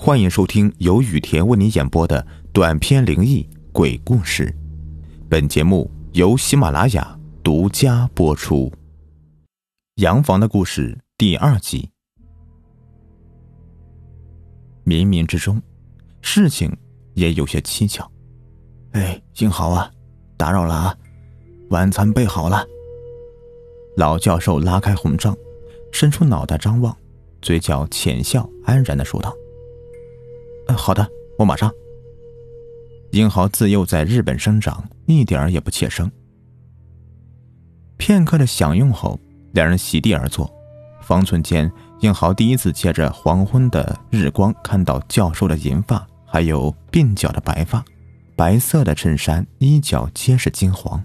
欢迎收听由雨田为你演播的短篇灵异鬼故事。本节目由喜马拉雅独家播出。洋房的故事第二集。冥冥之中，事情也有些蹊跷。哎，幸好啊，打扰了啊，晚餐备好了。老教授拉开红帐，伸出脑袋张望。嘴角浅笑，安然的说道：“嗯，好的，我马上。”英豪自幼在日本生长，一点儿也不怯生。片刻的享用后，两人席地而坐。方寸间，英豪第一次借着黄昏的日光，看到教授的银发，还有鬓角的白发，白色的衬衫衣角皆是金黄。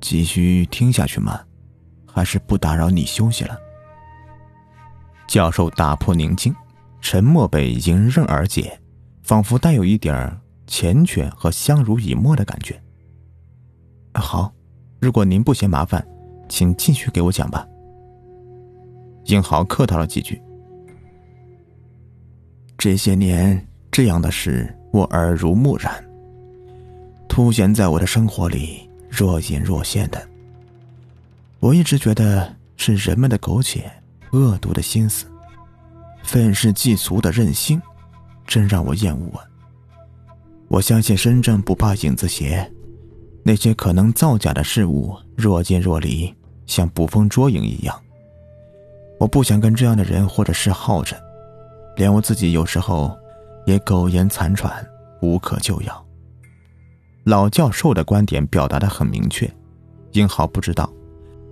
继续听下去吗？还是不打扰你休息了？教授打破宁静，沉默被迎刃而解，仿佛带有一点缱绻和相濡以沫的感觉。好，如果您不嫌麻烦，请继续给我讲吧。英豪客套了几句。这些年，这样的事我耳濡目染，凸显在我的生活里若隐若现的。我一直觉得是人们的苟且。恶毒的心思，愤世嫉俗的任性，真让我厌恶啊！我相信身正不怕影子斜，那些可能造假的事物若即若离，像捕风捉影一样。我不想跟这样的人或者是耗着，连我自己有时候也苟延残喘，无可救药。老教授的观点表达的很明确，英豪不知道，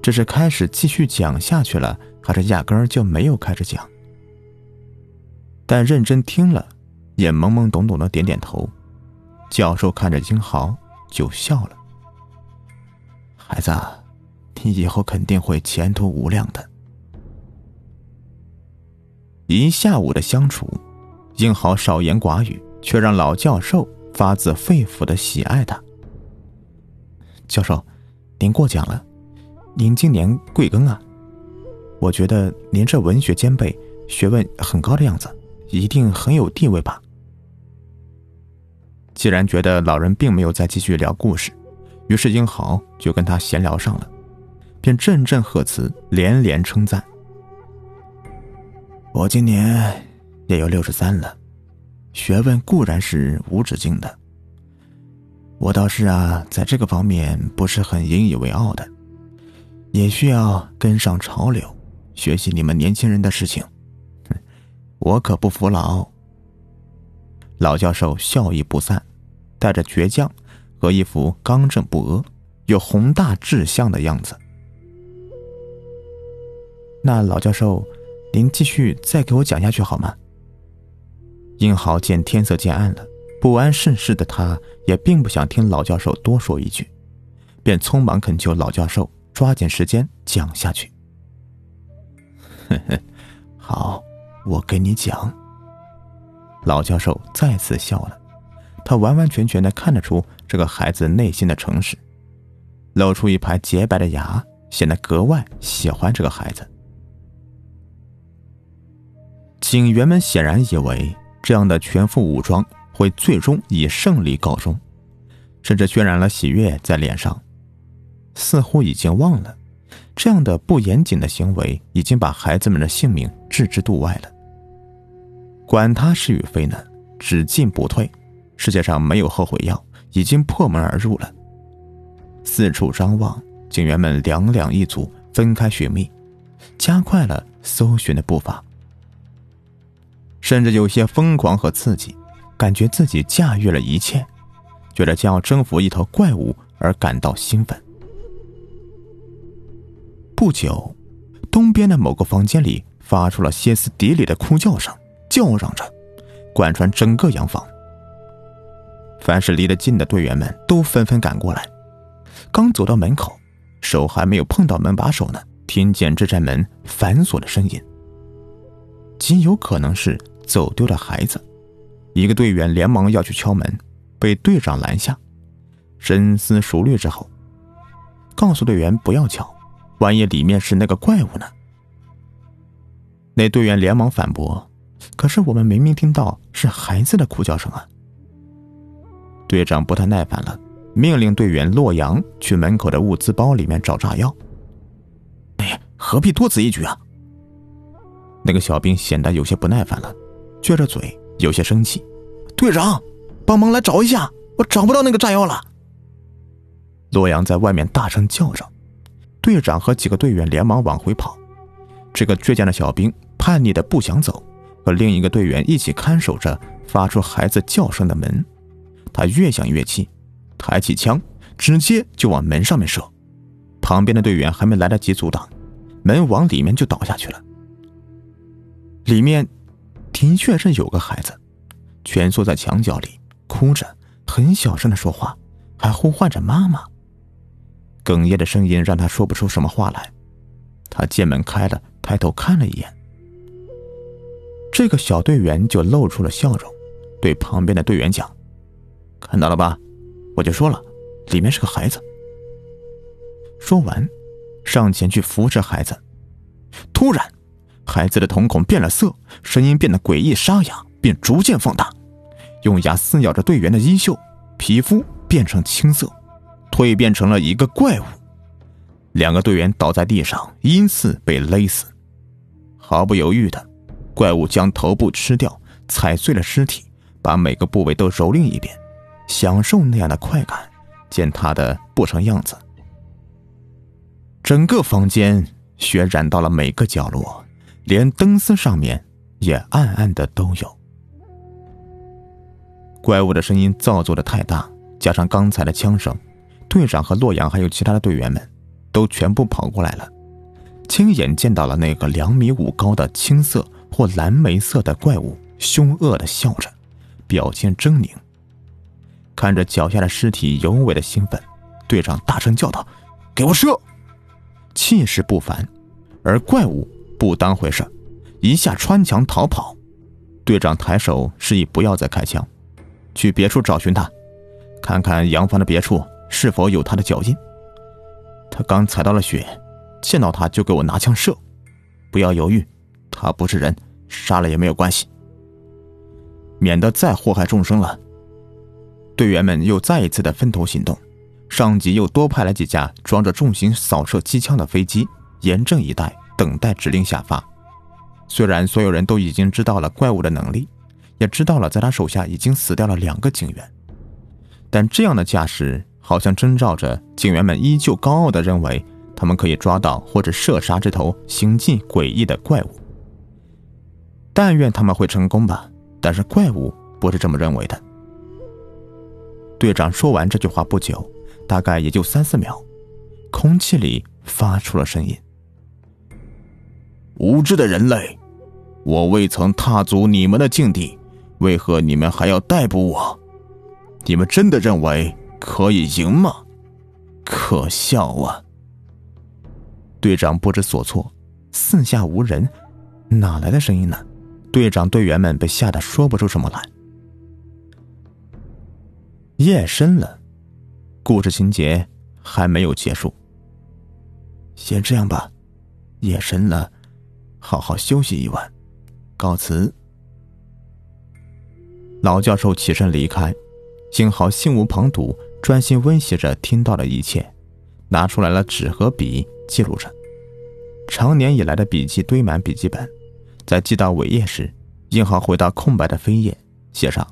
这是开始继续讲下去了。还是压根儿就没有开始讲，但认真听了，也懵懵懂懂的点点头。教授看着金豪就笑了：“孩子，你以后肯定会前途无量的。”一下午的相处，英豪少言寡语，却让老教授发自肺腑的喜爱他。教授，您过奖了，您今年贵庚啊？我觉得您这文学兼备，学问很高的样子，一定很有地位吧？既然觉得老人并没有再继续聊故事，于是英豪就跟他闲聊上了，便阵阵贺词，连连称赞。我今年也有六十三了，学问固然是无止境的，我倒是啊，在这个方面不是很引以为傲的，也需要跟上潮流。学习你们年轻人的事情，我可不服老。老教授笑意不散，带着倔强和一副刚正不阿、有宏大志向的样子。那老教授，您继续再给我讲下去好吗？英豪见天色渐暗了，不谙世事的他也并不想听老教授多说一句，便匆忙恳求老教授抓紧时间讲下去。呵呵，好，我跟你讲。老教授再次笑了，他完完全全的看得出这个孩子内心的诚实，露出一排洁白的牙，显得格外喜欢这个孩子。警员们显然以为这样的全副武装会最终以胜利告终，甚至渲染了喜悦在脸上，似乎已经忘了。这样的不严谨的行为已经把孩子们的性命置之度外了。管他是与非呢，只进不退。世界上没有后悔药，已经破门而入了。四处张望，警员们两两一组，分开寻觅，加快了搜寻的步伐，甚至有些疯狂和刺激，感觉自己驾驭了一切，觉得将要征服一头怪物而感到兴奋。不久，东边的某个房间里发出了歇斯底里的哭叫声，叫嚷着，贯穿整个洋房。凡是离得近的队员们都纷纷赶过来。刚走到门口，手还没有碰到门把手呢，听见这扇门反锁的声音，极有可能是走丢的孩子。一个队员连忙要去敲门，被队长拦下。深思熟虑之后，告诉队员不要敲。万一里面是那个怪物呢？那队员连忙反驳：“可是我们明明听到是孩子的哭叫声啊！队长不太耐烦了，命令队员洛阳去门口的物资包里面找炸药。哎，何必多此一举啊？那个小兵显得有些不耐烦了，撅着嘴，有些生气。队长，帮忙来找一下，我找不到那个炸药了。洛阳在外面大声叫着，队长和几个队员连忙往回跑。这个倔强的小兵叛逆的不想走，和另一个队员一起看守着发出孩子叫声的门。他越想越气，抬起枪直接就往门上面射。旁边的队员还没来得及阻挡，门往里面就倒下去了。里面的确是有个孩子，蜷缩在墙角里，哭着，很小声的说话，还呼唤着妈妈。哽咽的声音让他说不出什么话来。他见门开了，抬头看了一眼，这个小队员就露出了笑容，对旁边的队员讲：“看到了吧，我就说了，里面是个孩子。”说完，上前去扶着孩子，突然。孩子的瞳孔变了色，声音变得诡异沙哑，并逐渐放大，用牙撕咬着队员的衣袖，皮肤变成青色，蜕变成了一个怪物。两个队员倒在地上，依次被勒死。毫不犹豫的，怪物将头部吃掉，踩碎了尸体，把每个部位都蹂躏一遍，享受那样的快感，见他的不成样子。整个房间血染到了每个角落。连灯丝上面也暗暗的都有。怪物的声音造作的太大，加上刚才的枪声，队长和洛阳还有其他的队员们，都全部跑过来了，亲眼见到了那个两米五高的青色或蓝莓色的怪物，凶恶的笑着，表情狰狞。看着脚下的尸体，尤为的兴奋，队长大声叫道：“给我射！”气势不凡，而怪物。不当回事，一下穿墙逃跑。队长抬手示意不要再开枪，去别处找寻他，看看洋房的别处是否有他的脚印。他刚踩到了血，见到他就给我拿枪射，不要犹豫，他不是人，杀了也没有关系，免得再祸害众生了。队员们又再一次的分头行动，上级又多派了几架装着重型扫射机枪的飞机，严阵以待。等待指令下发。虽然所有人都已经知道了怪物的能力，也知道了在他手下已经死掉了两个警员，但这样的架势好像征兆着警员们依旧高傲的认为他们可以抓到或者射杀这头行迹诡异的怪物。但愿他们会成功吧。但是怪物不是这么认为的。队长说完这句话不久，大概也就三四秒，空气里发出了声音。无知的人类，我未曾踏足你们的境地，为何你们还要逮捕我？你们真的认为可以赢吗？可笑啊！队长不知所措，四下无人，哪来的声音呢？队长队员们被吓得说不出什么来。夜深了，故事情节还没有结束。先这样吧，夜深了。好好休息一晚，告辞。老教授起身离开，金豪心无旁骛，专心温习着听到的一切，拿出来了纸和笔记录着。长年以来的笔记堆满笔记本，在寄到尾页时，金豪回到空白的扉页，写上：“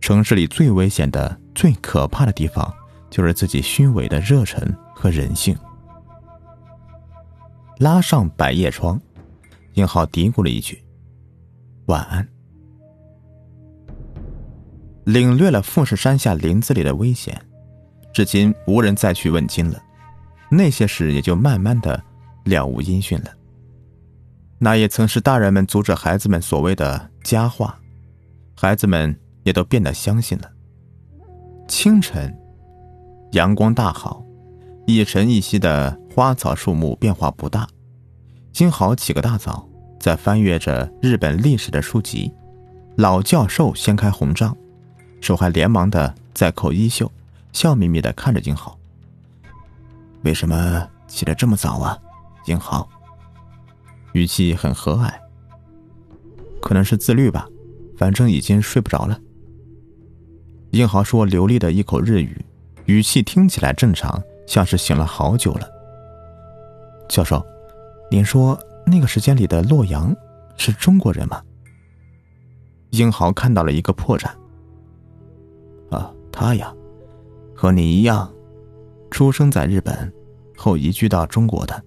城市里最危险的、最可怕的地方，就是自己虚伪的热忱和人性。”拉上百叶窗，英浩嘀咕了一句：“晚安。”领略了富士山下林子里的危险，至今无人再去问津了。那些事也就慢慢的了无音讯了。那也曾是大人们阻止孩子们所谓的佳话，孩子们也都变得相信了。清晨，阳光大好。一晨一夕的花草树木变化不大。金豪起个大早，在翻阅着日本历史的书籍。老教授掀开红帐，手还连忙的在扣衣袖，笑眯眯的看着金豪。为什么起得这么早啊，金豪？语气很和蔼。可能是自律吧，反正已经睡不着了。英豪说流利的一口日语，语气听起来正常，像是醒了好久了。教授，您说那个时间里的洛阳是中国人吗？英豪看到了一个破绽。啊，他呀，和你一样，出生在日本，后移居到中国的。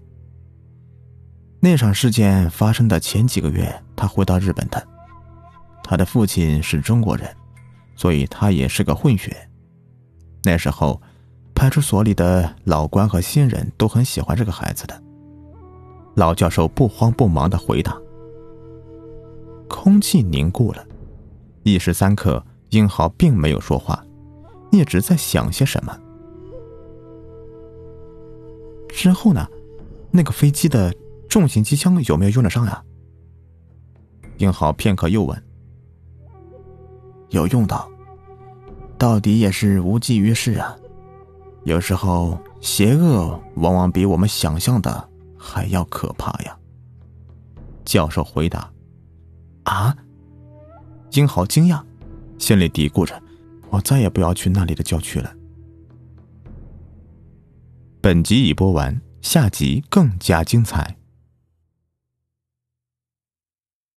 那场事件发生的前几个月，他回到日本的。他的父亲是中国人，所以他也是个混血。那时候，派出所里的老官和新人都很喜欢这个孩子的。老教授不慌不忙的回答。空气凝固了，一时三刻，英豪并没有说话，一直在想些什么。之后呢？那个飞机的。重型机枪有没有用得上呀？英豪片刻又问：“有用到，到底也是无济于事啊。有时候邪恶往往比我们想象的还要可怕呀。”教授回答：“啊！”英豪惊讶，心里嘀咕着：“我再也不要去那里的郊区了。”本集已播完，下集更加精彩。